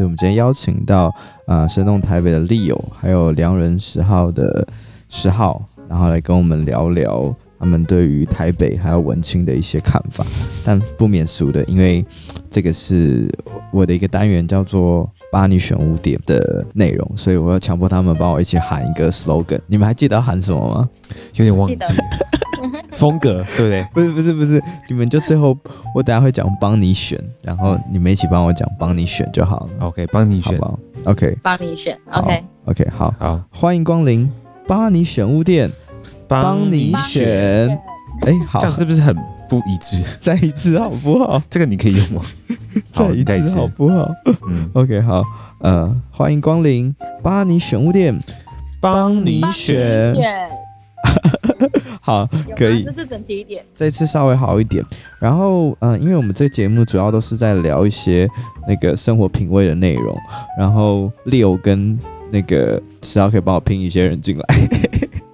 所以我们今天邀请到啊，生动台北的利友还有良人十号的十号，然后来跟我们聊聊他们对于台北还有文青的一些看法。但不免俗的，因为这个是我的一个单元，叫做“帮你选五点”的内容，所以我要强迫他们帮我一起喊一个 slogan。你们还记得要喊什么吗？有点忘记。风格对不 对？不是不是不是，你们就最后我等下会讲帮你选，然后你们一起帮我讲帮你选就好了。OK，帮你选好不好，OK，帮你选，OK，OK，好，okay, 好，好，欢迎光临帮你选物店，帮你选。哎，好，这样是不是很不一致？再一次好不好？这个你可以用吗？再一次好不好？嗯，OK，好，呃，欢迎光临帮你选物店，帮你选。好，可以。这次整齐一点，这次稍微好一点。然后，嗯、呃，因为我们这个节目主要都是在聊一些那个生活品味的内容。然后，Leo 跟那个十号可以帮我拼一些人进来。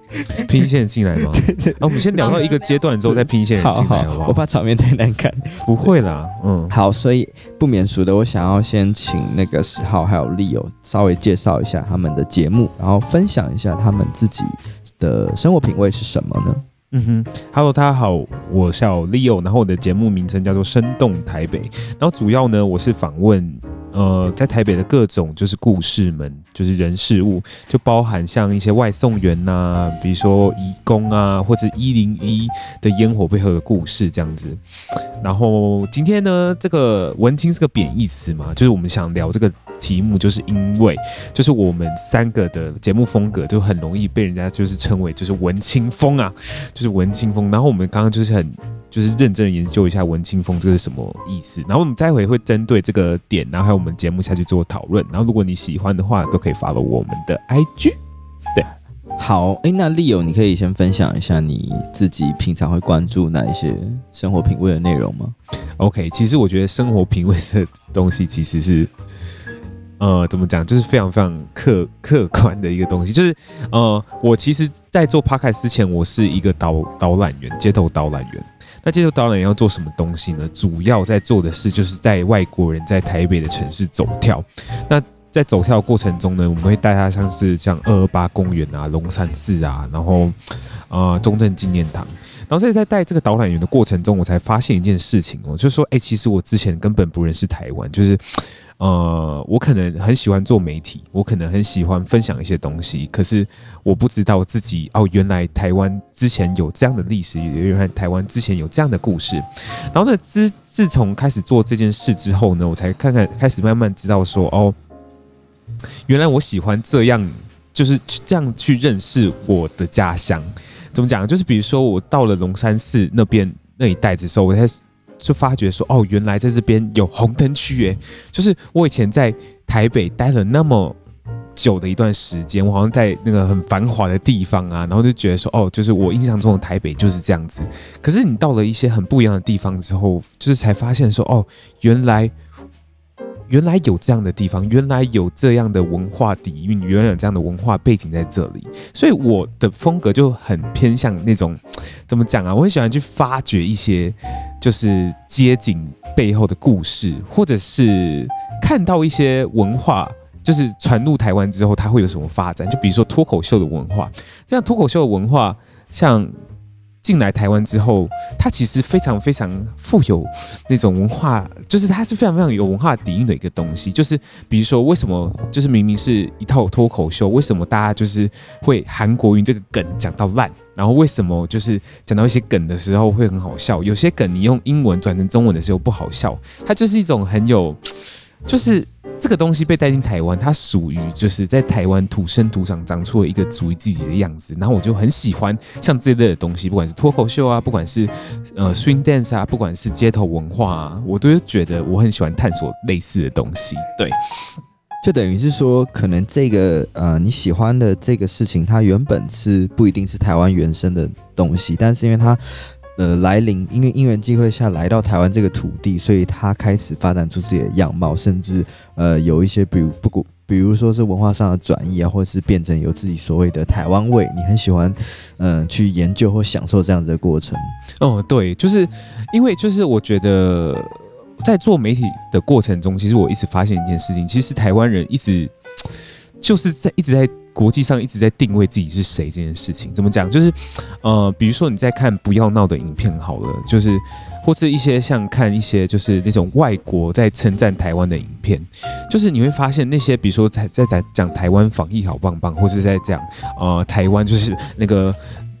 拼线进来吗？啊，我们先聊到一个阶段之后再拼线进来好不好？我怕场面太难看。不会啦，嗯，好，所以不免俗的，我想要先请那个十号还有 Leo 稍微介绍一下他们的节目，然后分享一下他们自己的生活品味是什么呢？嗯哼，Hello，大家好，我叫 Leo，然后我的节目名称叫做生动台北，然后主要呢，我是访问。呃，在台北的各种就是故事们，就是人事物，就包含像一些外送员呐、比如说义工啊，或者一零一的烟火背后的故事这样子。然后今天呢，这个文青是个贬义词嘛，就是我们想聊这个题目，就是因为就是我们三个的节目风格就很容易被人家就是称为就是文青风啊，就是文青风。然后我们刚刚就是很。就是认真的研究一下文青风这是什么意思，然后我们待会会针对这个点，然后还有我们节目下去做讨论。然后如果你喜欢的话，都可以 follow 我们的 IG。对，好，哎，那 Leo 你可以先分享一下你自己平常会关注哪一些生活品味的内容吗？OK，其实我觉得生活品味的东西其实是，呃，怎么讲，就是非常非常客客观的一个东西。就是呃，我其实，在做 p o c a s t 之前，我是一个导导览员，街头导览员。那街头导览员要做什么东西呢？主要在做的事就是带外国人在台北的城市走跳。那在走跳过程中呢，我们会带他像是像二二八公园啊、龙山寺啊，然后呃中正纪念堂。然后所以在带这个导览员的过程中，我才发现一件事情哦，就是说，哎，其实我之前根本不认识台湾，就是。呃，我可能很喜欢做媒体，我可能很喜欢分享一些东西，可是我不知道自己哦，原来台湾之前有这样的历史，原来台湾之前有这样的故事。然后呢，自自从开始做这件事之后呢，我才看看开始慢慢知道说，哦，原来我喜欢这样，就是这样去认识我的家乡。怎么讲？就是比如说我到了龙山寺那边那一带的时候，我才。就发觉说，哦，原来在这边有红灯区，耶，就是我以前在台北待了那么久的一段时间，我好像在那个很繁华的地方啊，然后就觉得说，哦，就是我印象中的台北就是这样子。可是你到了一些很不一样的地方之后，就是才发现说，哦，原来。原来有这样的地方，原来有这样的文化底蕴，原来有这样的文化背景在这里，所以我的风格就很偏向那种，怎么讲啊？我很喜欢去发掘一些，就是街景背后的故事，或者是看到一些文化，就是传入台湾之后，它会有什么发展？就比如说脱口秀的文化，这样脱口秀的文化，像。进来台湾之后，它其实非常非常富有那种文化，就是它是非常非常有文化底蕴的一个东西。就是比如说，为什么就是明明是一套脱口秀，为什么大家就是会韩国瑜这个梗讲到烂？然后为什么就是讲到一些梗的时候会很好笑？有些梗你用英文转成中文的时候不好笑，它就是一种很有，就是。这个东西被带进台湾，它属于就是在台湾土生土长长出了一个属于自己的样子。然后我就很喜欢像这类的东西，不管是脱口秀啊，不管是呃 swing dance 啊，不管是街头文化啊，我都觉得我很喜欢探索类似的东西。对，就等于是说，可能这个呃你喜欢的这个事情，它原本是不一定是台湾原生的东西，但是因为它。呃，来临，因为因缘际会下来到台湾这个土地，所以他开始发展出自己的样貌，甚至呃有一些，比如不过，比如说是文化上的转移啊，或者是变成有自己所谓的台湾味，你很喜欢，嗯、去研究或享受这样子的过程。哦，对，就是因为就是我觉得在做媒体的过程中，其实我一直发现一件事情，其实台湾人一直就是在一直在国际上一直在定位自己是谁这件事情。怎么讲？就是呃，比如说你在看不要闹的影片好了，就是或是一些像看一些就是那种外国在称赞台湾的影片，就是你会发现那些比如说在在讲台湾防疫好棒棒，或是在讲呃台湾就是那个。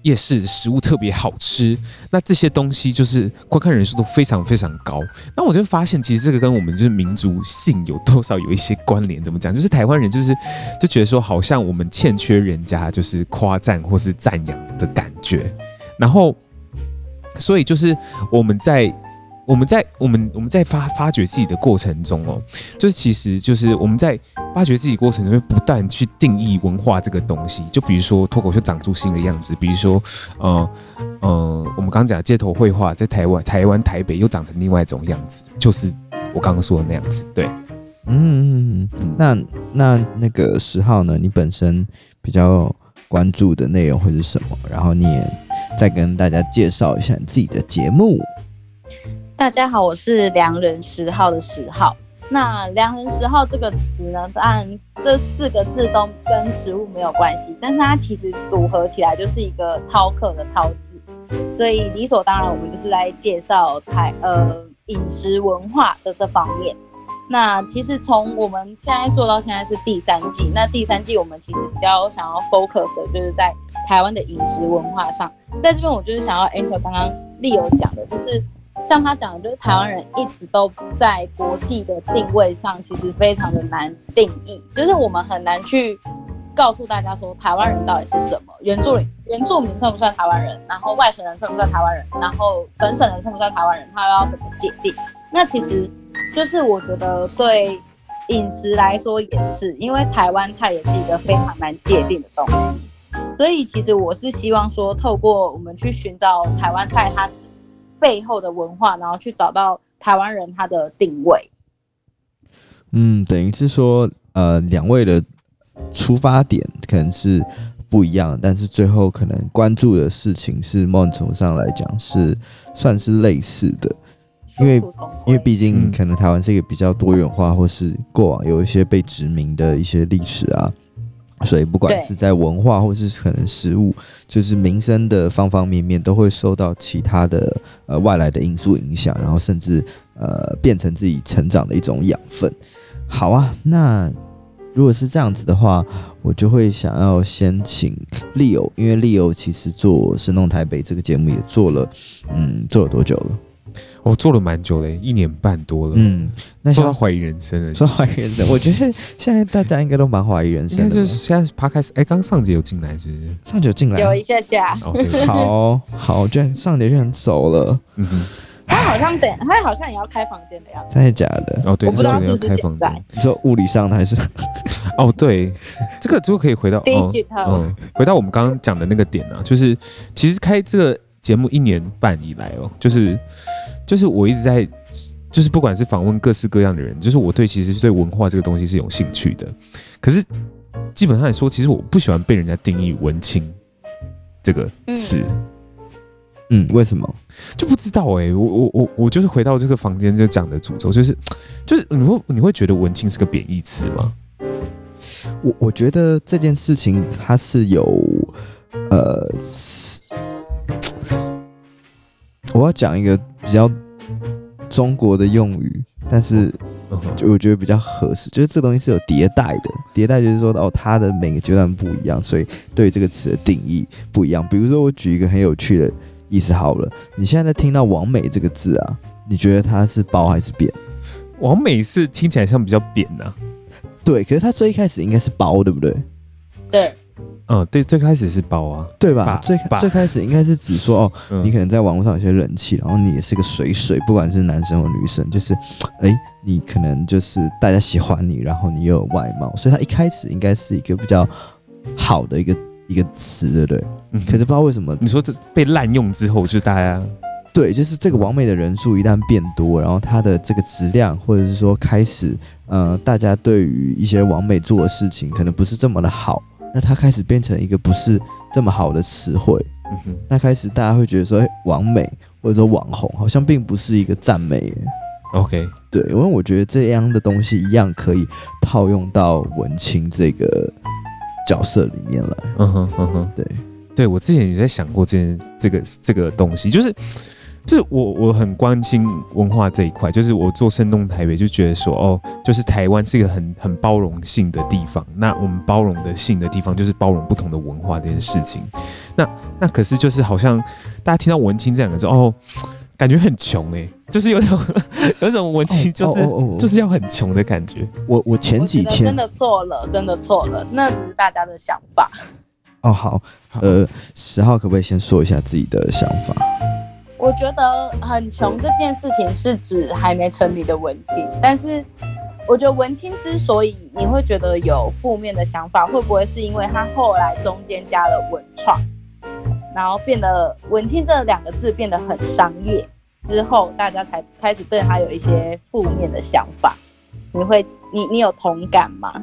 夜市食物特别好吃，那这些东西就是观看人数都非常非常高。那我就发现，其实这个跟我们就是民族性有多少有一些关联。怎么讲？就是台湾人就是就觉得说，好像我们欠缺人家就是夸赞或是赞扬的感觉。然后，所以就是我们在。我们在我们我们在发发掘自己的过程中哦，就是其实就是我们在发掘自己过程中，不断去定义文化这个东西。就比如说脱口秀长出新的样子，比如说呃呃，我们刚刚讲街头绘画在台湾台湾台北又长成另外一种样子，就是我刚刚说的那样子。对，嗯嗯嗯。那那那个十号呢？你本身比较关注的内容会是什么？然后你也再跟大家介绍一下你自己的节目。大家好，我是良人十号的十号。那良人十号这个词呢，当然这四个字都跟食物没有关系，但是它其实组合起来就是一个饕客的饕字，所以理所当然，我们就是来介绍台呃饮食文化的这方面。那其实从我们现在做到现在是第三季，那第三季我们其实比较想要 focus 的就是在台湾的饮食文化上，在这边我就是想要 enter 刚刚 Leo 讲的，就是。像他讲的，就是台湾人一直都在国际的定位上，其实非常的难定义，就是我们很难去告诉大家说台湾人到底是什么，原住民原住民算不算台湾人，然后外省人算不算台湾人，然后本省人算不算台湾人，他要怎么界定？那其实就是我觉得对饮食来说也是，因为台湾菜也是一个非常难界定的东西，所以其实我是希望说，透过我们去寻找台湾菜它。背后的文化，然后去找到台湾人他的定位。嗯，等于是说，呃，两位的出发点可能是不一样，但是最后可能关注的事情是某种程度上来讲是算是类似的，因为因为毕竟可能台湾是一个比较多元化，或是过往有一些被殖民的一些历史啊。所以不管是在文化，或是可能食物，就是民生的方方面面，都会受到其他的呃外来的因素影响，然后甚至呃变成自己成长的一种养分。好啊，那如果是这样子的话，我就会想要先请 Leo，因为 Leo 其实做《声动台北》这个节目也做了，嗯，做了多久了？我、哦、做了蛮久的，一年半多了。嗯，那现在怀疑人生了，说怀疑人生，我觉得现在大家应该都蛮怀疑人生的。就是现在 Podcast，哎，刚上节有进来是不是？上节有进来，有一下下。哦、对好好，居然上节居然走了。嗯哼，他好像等，他好像也要开房间的样子。真的假的？哦，对，我不知道是不是开房间。你说物理上的还是？哦，对，这个就可以回到哦，嗯，回到我们刚刚讲的那个点啊，就是其实开这个节目一年半以来哦，就是。就是我一直在，就是不管是访问各式各样的人，就是我对其实对文化这个东西是有兴趣的。可是基本上来说，其实我不喜欢被人家定义文青这个词。嗯，为什么？就不知道哎、欸。我我我我就是回到这个房间就讲的诅咒，就是就是你会你会觉得文青是个贬义词吗？我我觉得这件事情它是有呃。我要讲一个比较中国的用语，但是就我觉得比较合适，就是这个东西是有迭代的。迭代就是说哦，它的每个阶段不一样，所以对这个词的定义不一样。比如说，我举一个很有趣的意思好了，你现在在听到“王美”这个字啊，你觉得它是褒还是贬？王美是听起来像比较贬的，对。可是它最一开始应该是褒，对不对？对。嗯，对，最开始是包啊，对吧？最最开始应该是只说哦，你可能在网络上有些人气，然后你也是个水水，不管是男生或女生，就是，哎，你可能就是大家喜欢你，然后你又有外貌，所以他一开始应该是一个比较好的一个一个词，对不对？嗯，可是不知道为什么你说这被滥用之后，就大家对，就是这个完美的人数一旦变多，然后它的这个质量，或者是说开始，呃，大家对于一些完美做的事情，可能不是这么的好。那它开始变成一个不是这么好的词汇，嗯哼，那开始大家会觉得说，哎，网美或者说网红好像并不是一个赞美，OK，对，因为我觉得这样的东西一样可以套用到文青这个角色里面来。嗯哼嗯哼，对，对我之前也在想过这件这个这个东西，就是就是我我很关心文化这一块，就是我做生动台北就觉得说，哦，就是台湾是一个很很包容性的地方，那我们包容的性的地方就是包容不同的文化这件事情。那那可是就是好像大家听到文青这两个字，哦。感觉很穷哎、欸，就是有种 有种文青，就是、oh, oh, oh, oh. 就是要很穷的感觉。我我前几天真的错了，真的错了，那只是大家的想法。哦、oh, 好，呃，十号可不可以先说一下自己的想法？我觉得很穷这件事情是指还没成名的文青，但是我觉得文青之所以你会觉得有负面的想法，会不会是因为他后来中间加了文创？然后变得文青这两个字变得很商业之后，大家才开始对他有一些负面的想法。你会，你你有同感吗？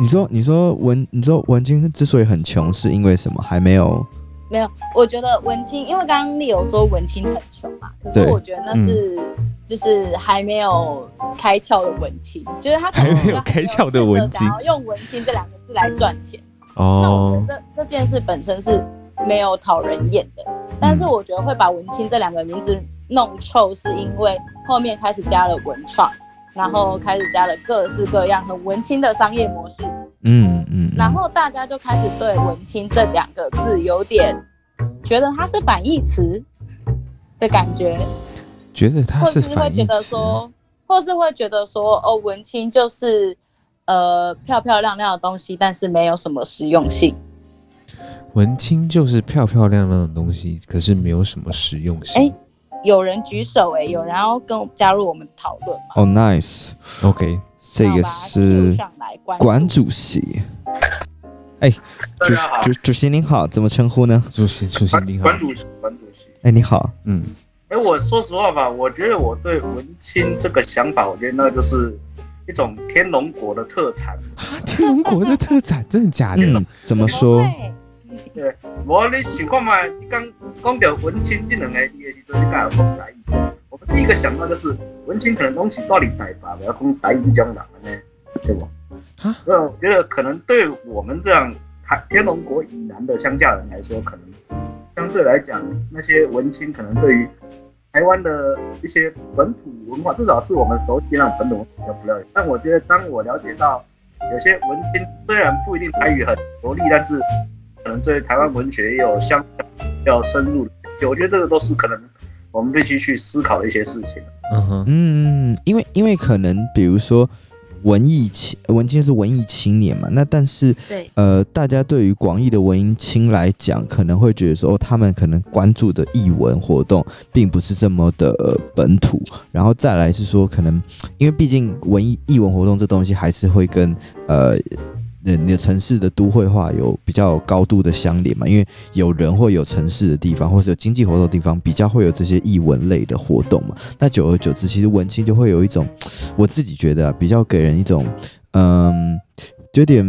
你说，你说文，你说文青之所以很穷，是因为什么？还没有？没有。我觉得文青，因为刚刚丽友说文青很穷嘛，可是我觉得那是、嗯、就是还没有开窍的文青，就是他可能还没有开窍的文青，想要用文青这两个字来赚钱。哦，那我觉得这这件事本身是。没有讨人厌的，但是我觉得会把文青这两个名字弄臭，是因为后面开始加了文创，然后开始加了各式各样很文青的商业模式，嗯嗯，然后大家就开始对文青这两个字有点觉得它是反义词的感觉，觉得它是反义词，或是会觉得说，或是会觉得说，哦，文青就是呃漂漂亮亮的东西，但是没有什么实用性。文青就是漂漂亮亮的东西，可是没有什么实用性。哎，有人举手哎，有人要跟我加入我们讨论吗？哦、oh，nice，OK，这个是管主席。哎，主主主席您好，怎么称呼呢？主席主席您好，管主席管主席。哎，你好，嗯，哎，我说实话吧，我觉得我对文青这个想法，我觉得那就是一种天龙国的特产。天龙国的特产，真的假的？嗯、怎么说？对，我你想看嘛？你刚讲到文青这两个字的时候，你刚有讲台语。我们第一个想到就是文青可能东西到底台吧，不要讲台语这种人呢，对不？啊？我觉得可能对我们这样台天龙国以南的乡下人来说，可能相对来讲，那些文青可能对于台湾的一些本土文化，至少是我们熟悉那种本土文化比较不了解。但我觉得，当我了解到有些文青虽然不一定台语很流利，但是可能对台湾文学也有相比较深入的，我觉得这个都是可能我们必须去思考的一些事情。嗯哼，嗯，因为因为可能比如说文艺青文青是文艺青年嘛，那但是对呃，大家对于广义的文艺青来讲，可能会觉得说，哦，他们可能关注的译文活动并不是这么的本土，然后再来是说，可能因为毕竟文艺译文活动这东西还是会跟呃。那你的城市的都会化有比较高度的相连嘛？因为有人或有城市的地方，或者有经济活动的地方，比较会有这些艺文类的活动嘛。那久而久之，其实文青就会有一种，我自己觉得啊，比较给人一种，嗯，有点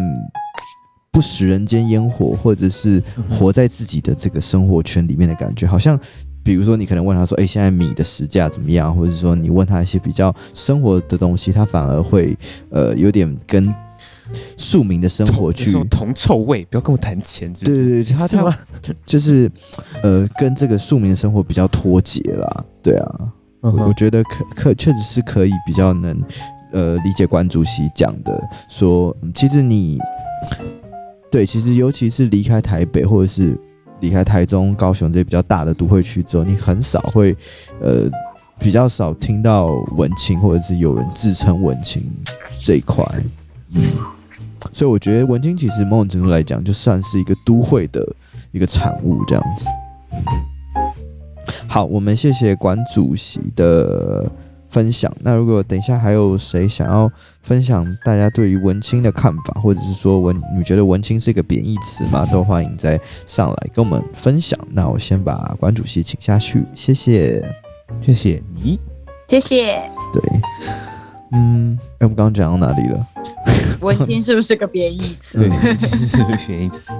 不食人间烟火，或者是活在自己的这个生活圈里面的感觉。好像，比如说你可能问他说：“哎，现在米的时价怎么样？”或者是说你问他一些比较生活的东西，他反而会呃有点跟。庶民的生活去铜臭味，不要跟我谈钱，对对对，他他 就是呃，跟这个庶民的生活比较脱节啦，对啊，我我觉得可可确实是可以比较能呃理解关主席讲的，说其实你对，其实尤其是离开台北或者是离开台中、高雄这些比较大的都会区之后，你很少会呃比较少听到文青或者是有人自称文青这一块，嗯。所以我觉得文青其实某种程度来讲，就算是一个都会的一个产物这样子。好，我们谢谢管主席的分享。那如果等一下还有谁想要分享大家对于文青的看法，或者是说文你觉得文青是一个贬义词吗？都欢迎再上来跟我们分享。那我先把管主席请下去，谢谢，谢谢你，谢谢。对，嗯，哎，我们刚刚讲到哪里了？文青是不是个贬义词？对，其实是个贬义词。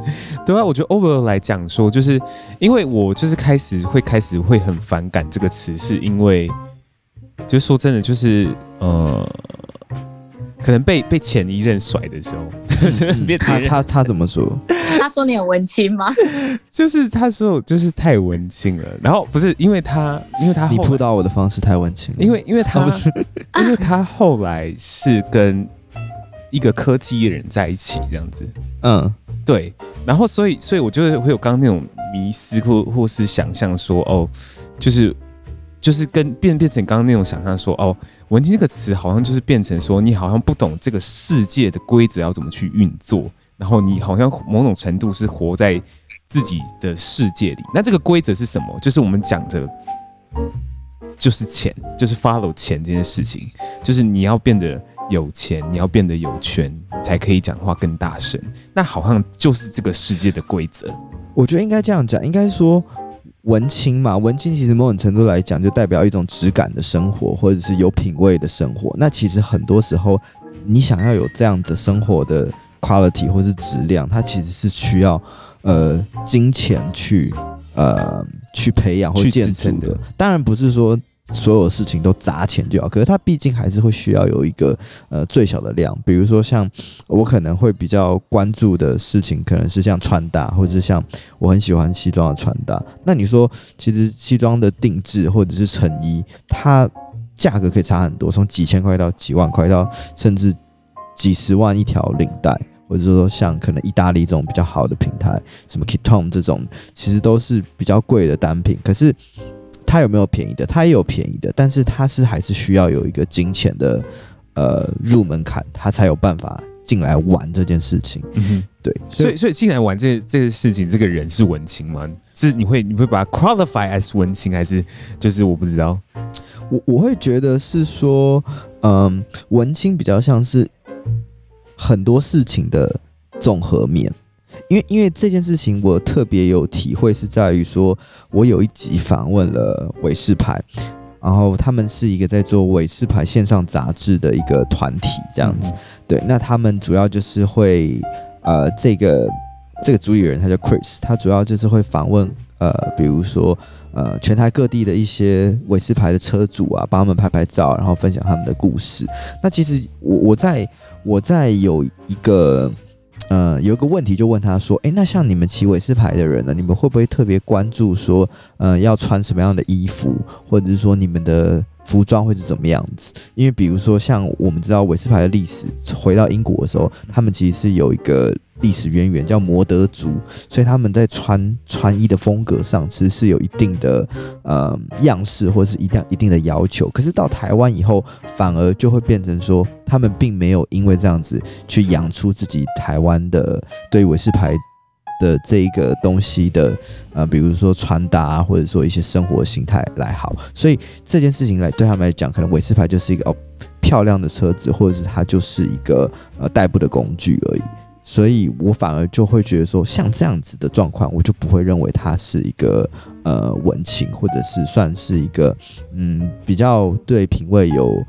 对啊，我觉得 overall 来讲说，就是因为我就是开始会开始会很反感这个词，是因为就是说真的，就是呃，可能被被前一任甩的时候，嗯、他他他怎么说？他说你很文青吗？就是他说我就是太文青了，然后不是因为他，因为他你扑到我的方式太文青了，因为因为他不是，因为他后来是跟一个科技人在一起这样子，嗯，对，然后所以所以我就会有刚刚那种迷思或或是想象说哦，就是就是跟变变成刚刚那种想象说哦，文青这个词好像就是变成说你好像不懂这个世界的规则要怎么去运作。然后你好像某种程度是活在自己的世界里，那这个规则是什么？就是我们讲的，就是钱，就是 follow 钱这件事情，就是你要变得有钱，你要变得有权，才可以讲话更大声。那好像就是这个世界的规则。我觉得应该这样讲，应该说文青嘛，文青其实某种程度来讲，就代表一种质感的生活，或者是有品味的生活。那其实很多时候，你想要有这样的生活的。quality 或是质量，它其实是需要呃金钱去呃去培养或建成的。当然不是说所有事情都砸钱就好，可是它毕竟还是会需要有一个呃最小的量。比如说像我可能会比较关注的事情，可能是像穿搭，或者是像我很喜欢西装的穿搭。那你说，其实西装的定制或者是成衣，它价格可以差很多，从几千块到几万块，到甚至几十万一条领带。或者说像可能意大利这种比较好的平台，什么 Kiton 这种，其实都是比较贵的单品。可是它有没有便宜的？它也有便宜的，但是它是还是需要有一个金钱的呃入门槛，它才有办法进来玩这件事情。嗯哼，对。所以所以进来玩这这个事情，这个人是文青吗？是你会你会把它 qualify as 文青，还是就是我不知道？我我会觉得是说，嗯，文青比较像是。很多事情的综合面，因为因为这件事情我特别有体会，是在于说，我有一集访问了韦氏牌，然后他们是一个在做韦氏牌线上杂志的一个团体，这样子。对，那他们主要就是会，呃，这个这个主理人他叫 Chris，他主要就是会访问，呃，比如说，呃，全台各地的一些韦氏牌的车主啊，帮他们拍拍照，然后分享他们的故事。那其实我我在。我在有一个，呃，有一个问题就问他说，诶，那像你们骑尾士牌的人呢，你们会不会特别关注说，呃，要穿什么样的衣服，或者是说你们的服装会是怎么样子？因为比如说像我们知道韦斯牌的历史，回到英国的时候，他们其实是有一个。历史渊源叫摩德族，所以他们在穿穿衣的风格上，其实是有一定的呃样式，或者是一定一定的要求。可是到台湾以后，反而就会变成说，他们并没有因为这样子去养出自己台湾的对韦斯牌的这一个东西的呃，比如说穿搭啊，或者说一些生活形态来好。所以这件事情来对他们来讲，可能伟士牌就是一个哦漂亮的车子，或者是它就是一个呃代步的工具而已。所以我反而就会觉得说，像这样子的状况，我就不会认为它是一个呃文青，或者是算是一个嗯比较对品味有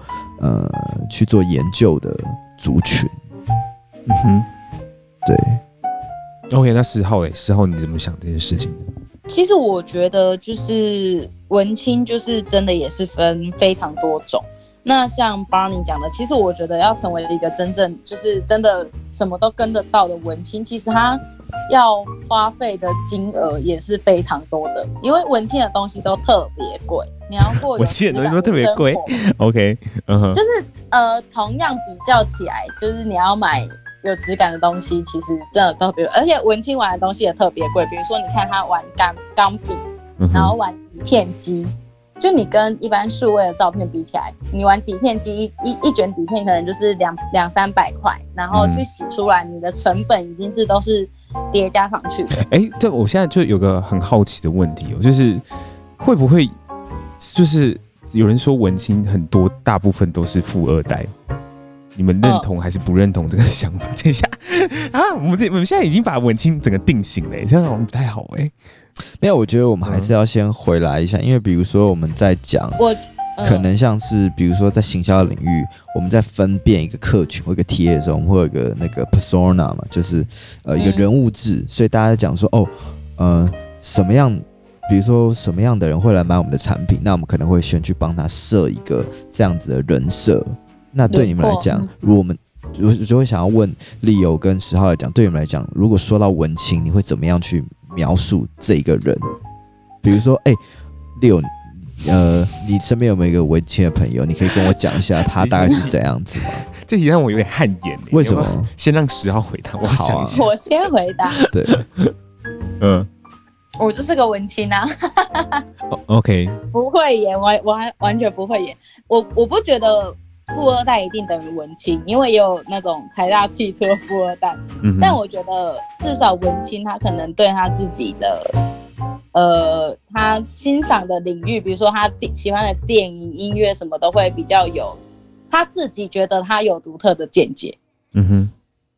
呃去做研究的族群。嗯哼，对。OK，那十号诶，十号你怎么想这件事情？其实我觉得就是文青，就是真的也是分非常多种。那像 Barney 讲的，其实我觉得要成为一个真正就是真的什么都跟得到的文青，其实他要花费的金额也是非常多的，因为文青的东西都特别贵，你要过文青的东西都特别贵。OK，嗯哼，就是呃，同样比较起来，就是你要买有质感的东西，其实真的特别，而且文青玩的东西也特别贵，比如说你看他玩钢钢笔，然后玩底片机。就你跟一般数位的照片比起来，你玩底片机一一一卷底片可能就是两两三百块，然后去洗出来，你的成本已经是都是叠加上去的。哎、欸，对，我现在就有个很好奇的问题哦，就是会不会就是有人说文青很多大部分都是富二代，你们认同还是不认同这个想法？等一下 啊，我们这我们现在已经把文青整个定型了，这样我们不太好哎。没有，我觉得我们还是要先回来一下，嗯、因为比如说我们在讲，我、呃、可能像是比如说在行销领域，我们在分辨一个客群或一个 TA 的时候，我们会有一个那个 persona 嘛，就是呃一个人物志，嗯、所以大家在讲说哦，呃什么样比如说什么样的人会来买我们的产品，那我们可能会先去帮他设一个这样子的人设。那对你们来讲，如果我们就就会想要问 Leo 跟十号来讲，对你们来讲，如果说到文青，你会怎么样去描述这个人？比如说，哎，Leo，呃，你身边有没有一个文青的朋友？你可以跟我讲一下他大概是怎样子吗？这题让我有点汗颜。为什么？先让十号回答，我想一下。我先回答。对，嗯，我就是个文青啊。OK，不会演，我我还完全不会演。我我不觉得。富二代一定等于文青，因为也有那种财大气粗的富二代。嗯，但我觉得至少文青他可能对他自己的，呃，他欣赏的领域，比如说他喜欢的电影、音乐什么，都会比较有他自己觉得他有独特的见解。嗯哼，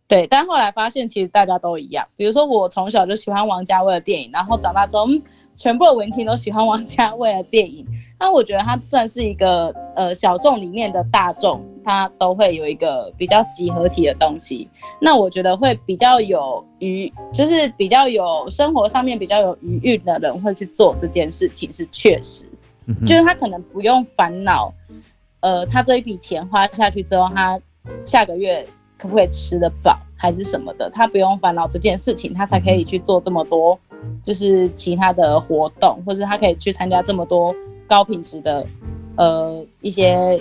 对。但后来发现其实大家都一样，比如说我从小就喜欢王家卫的电影，然后长大之后，嗯，全部的文青都喜欢王家卫的电影。那我觉得他算是一个呃小众里面的大众，他都会有一个比较集合体的东西。那我觉得会比较有余，就是比较有生活上面比较有余裕的人会去做这件事情，是确实，就是他可能不用烦恼，呃，他这一笔钱花下去之后，他下个月可不可以吃得饱还是什么的，他不用烦恼这件事情，他才可以去做这么多，就是其他的活动，或是他可以去参加这么多。高品质的，呃，一些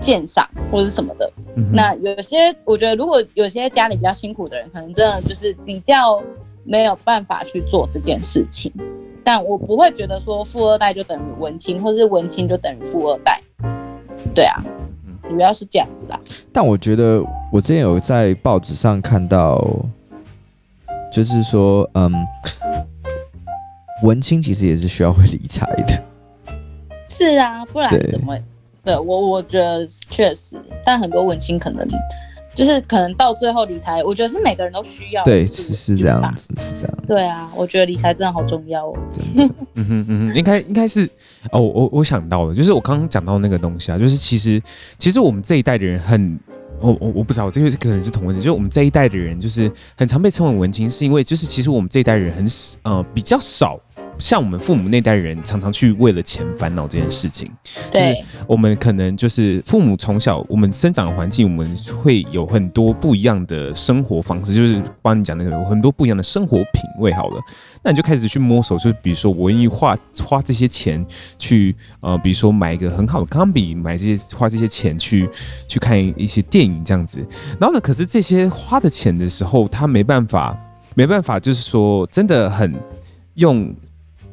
鉴赏或者什么的。嗯、那有些，我觉得如果有些家里比较辛苦的人，可能真的就是比较没有办法去做这件事情。但我不会觉得说富二代就等于文青，或是文青就等于富二代。对啊，主要是这样子啦。但我觉得我之前有在报纸上看到，就是说，嗯，文青其实也是需要会理财的。是啊，不然怎么？对，对我我觉得确实，但很多文青可能就是可能到最后理财，我觉得是每个人都需要。对，是是这样子，是这样。对啊，我觉得理财真的好重要哦。嗯哼嗯哼，应该应该是哦，我我想到了，就是我刚刚讲到那个东西啊，就是其实其实我们这一代的人很，我我我不知道，这个可能是同问题，就是我们这一代的人就是很常被称为文青，是因为就是其实我们这一代人很呃比较少。像我们父母那代人，常常去为了钱烦恼这件事情。对，就是我们可能就是父母从小我们生长的环境，我们会有很多不一样的生活方式，就是帮你讲那个有很多不一样的生活品味。好了，那你就开始去摸索，就是比如说我愿意花花这些钱去呃，比如说买一个很好的钢笔，买这些花这些钱去去看一些电影这样子。然后呢，可是这些花的钱的时候，他没办法，没办法，就是说真的很用。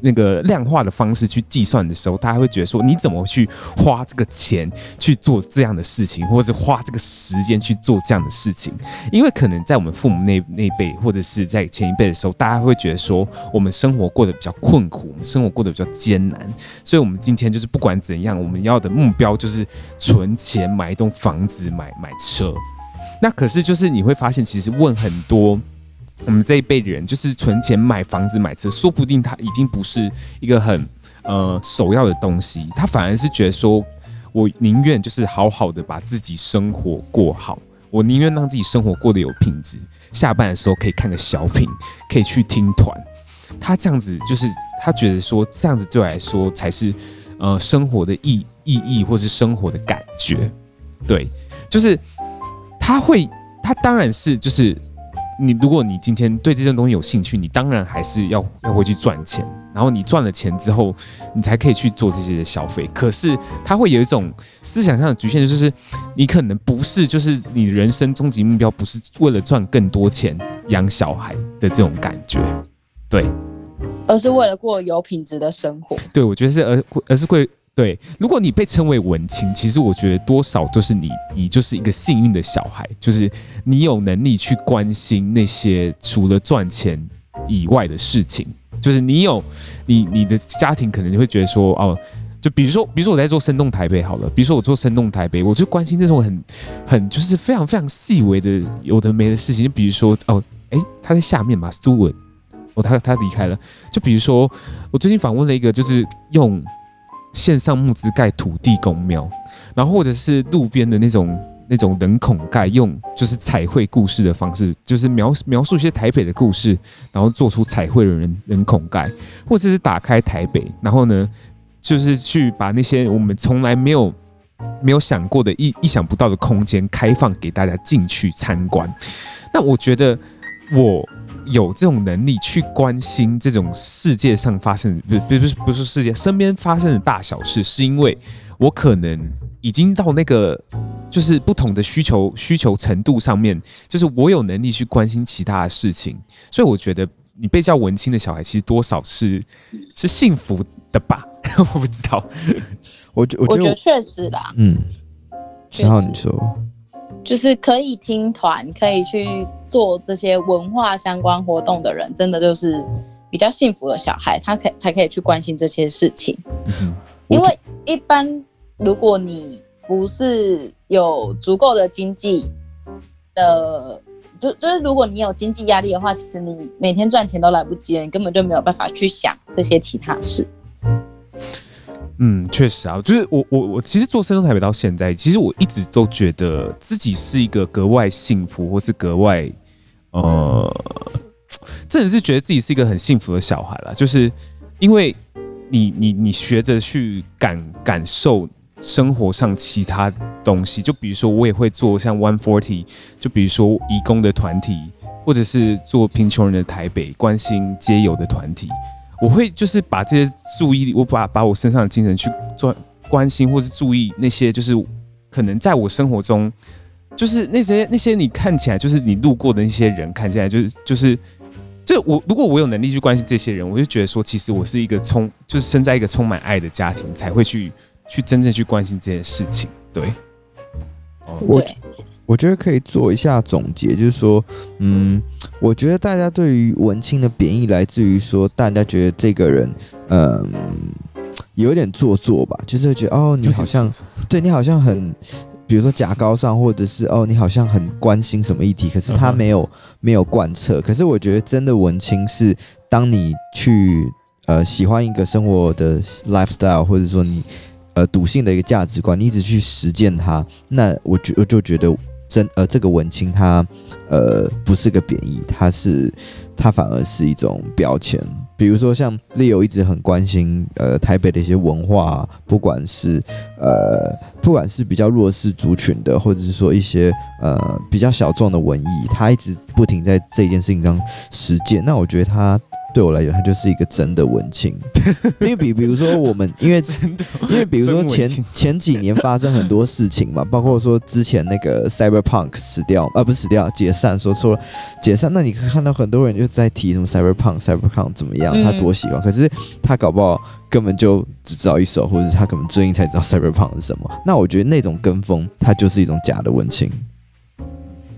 那个量化的方式去计算的时候，大家会觉得说，你怎么去花这个钱去做这样的事情，或者是花这个时间去做这样的事情？因为可能在我们父母那那辈，或者是在前一辈的时候，大家会觉得说，我们生活过得比较困苦，我们生活过得比较艰难，所以我们今天就是不管怎样，我们要的目标就是存钱买一栋房子，买买车。那可是就是你会发现，其实问很多。我们这一辈的人就是存钱买房子买车，说不定他已经不是一个很呃首要的东西，他反而是觉得说，我宁愿就是好好的把自己生活过好，我宁愿让自己生活过得有品质，下班的时候可以看个小品，可以去听团，他这样子就是他觉得说这样子对我来说才是呃生活的意意义或是生活的感觉，对，就是他会他当然是就是。你如果你今天对这件东西有兴趣，你当然还是要要回去赚钱，然后你赚了钱之后，你才可以去做这些的消费。可是它会有一种思想上的局限，就是你可能不是，就是你人生终极目标不是为了赚更多钱养小孩的这种感觉，对，而是为了过有品质的生活。对，我觉得是而而是会。对，如果你被称为文青，其实我觉得多少都是你，你就是一个幸运的小孩，就是你有能力去关心那些除了赚钱以外的事情，就是你有你你的家庭可能就会觉得说，哦，就比如说，比如说我在做生动台北好了，比如说我做生动台北，我就关心那种很很就是非常非常细微的有的没的事情，就比如说哦，诶，他在下面嘛，苏文，哦，他他离开了，就比如说我最近访问了一个，就是用。线上募资盖土地公庙，然后或者是路边的那种那种人孔盖，用就是彩绘故事的方式，就是描描述一些台北的故事，然后做出彩绘的人人孔盖，或者是打开台北，然后呢，就是去把那些我们从来没有没有想过的意意想不到的空间开放给大家进去参观。那我觉得我有这种能力去关心这种世界上发生不，不不是不是世界身边发生的大小事，是因为我可能已经到那个。就是不同的需求需求程度上面，就是我有能力去关心其他的事情，所以我觉得你被叫文青的小孩，其实多少是是幸福的吧？我不知道，我觉我觉得确实啦，嗯，然后你说，就是可以听团，可以去做这些文化相关活动的人，真的就是比较幸福的小孩，他可才可以去关心这些事情，嗯、因为一般如果你。不是有足够的经济的，就就是如果你有经济压力的话，其实你每天赚钱都来不及了，你根本就没有办法去想这些其他事。嗯，确实啊，就是我我我其实做深度台北到现在，其实我一直都觉得自己是一个格外幸福，或是格外呃，真的是觉得自己是一个很幸福的小孩啦，就是因为你你你学着去感感受。生活上其他东西，就比如说我也会做像 One Forty，就比如说义工的团体，或者是做贫穷人的台北，关心街友的团体，我会就是把这些注意力，我把把我身上的精神去做关心，或是注意那些就是可能在我生活中，就是那些那些你看起来就是你路过的那些人，看起来就是就是就我如果我有能力去关心这些人，我就觉得说其实我是一个充就是生在一个充满爱的家庭才会去。去真正去关心这件事情，对，我我觉得可以做一下总结，就是说，嗯，我觉得大家对于文青的贬义来自于说，大家觉得这个人，嗯，有点做作吧，就是觉得哦，你好像对你好像很，比如说假高尚，或者是哦，你好像很关心什么议题，可是他没有没有贯彻。可是我觉得真的文青是，当你去呃喜欢一个生活的 lifestyle，或者说你。呃，笃信的一个价值观，你一直去实践它，那我觉我就觉得真呃，这个文青他呃不是个贬义，他是他反而是一种标签。比如说像 Leo 一直很关心呃台北的一些文化，不管是呃不管是比较弱势族群的，或者是说一些呃比较小众的文艺，他一直不停在这件事情上实践。那我觉得他。对我来讲，它就是一个真的文青，因为比比如说我们，因为因为比如说前前几年发生很多事情嘛，包括说之前那个 Cyberpunk 死掉，啊不是死掉，解散，说错了，解散。那你可以看到很多人就在提什么 Cyberpunk，Cyberpunk 怎么样，他多喜欢，可是他搞不好根本就只知道一首，或者他可能最近才知道 Cyberpunk 是什么。那我觉得那种跟风，他就是一种假的文青。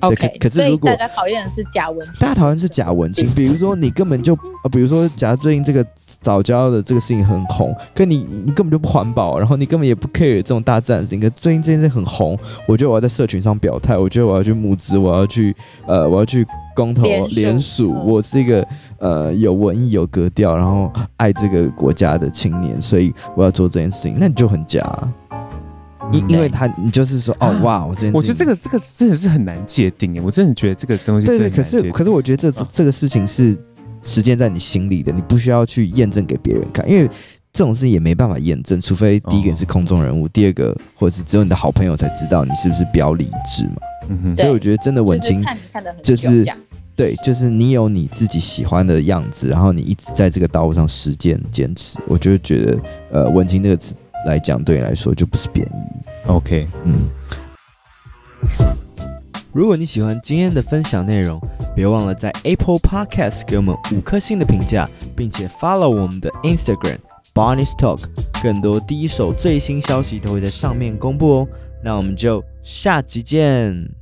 OK，可可是如果大家讨厌的是假文青，大家讨厌是假文青，比如说你根本就呃，比如说假如最近这个早教的这个事情很红，可你你根本就不环保，然后你根本也不 care 这种大自然情，可最近这件事很红，我觉得我要在社群上表态，我觉得我要去募资，我要去呃我要去公投联署，我是一个呃有文艺有格调，然后爱这个国家的青年，所以我要做这件事情，那你就很假啊。因因为他，你就是说，哦哇，我真，我觉得这个这个真的是很难界定诶，我真的觉得这个东西对对，可是可是我觉得这这个事情是实践在你心里的，你不需要去验证给别人看，因为这种事也没办法验证，除非第一个是空中人物，第二个或者是只有你的好朋友才知道你是不是标理智嘛。嗯哼，所以我觉得真的文青就是对，就是你有你自己喜欢的样子，然后你一直在这个道路上实践坚持，我就觉得呃，文青这个词。来讲，对你来说就不是贬义。OK，嗯。如果你喜欢今天的分享内容，别忘了在 Apple Podcast 给我们五颗星的评价，并且 follow 我们的 Instagram Barney's Talk，更多第一手最新消息都会在上面公布哦。那我们就下集见。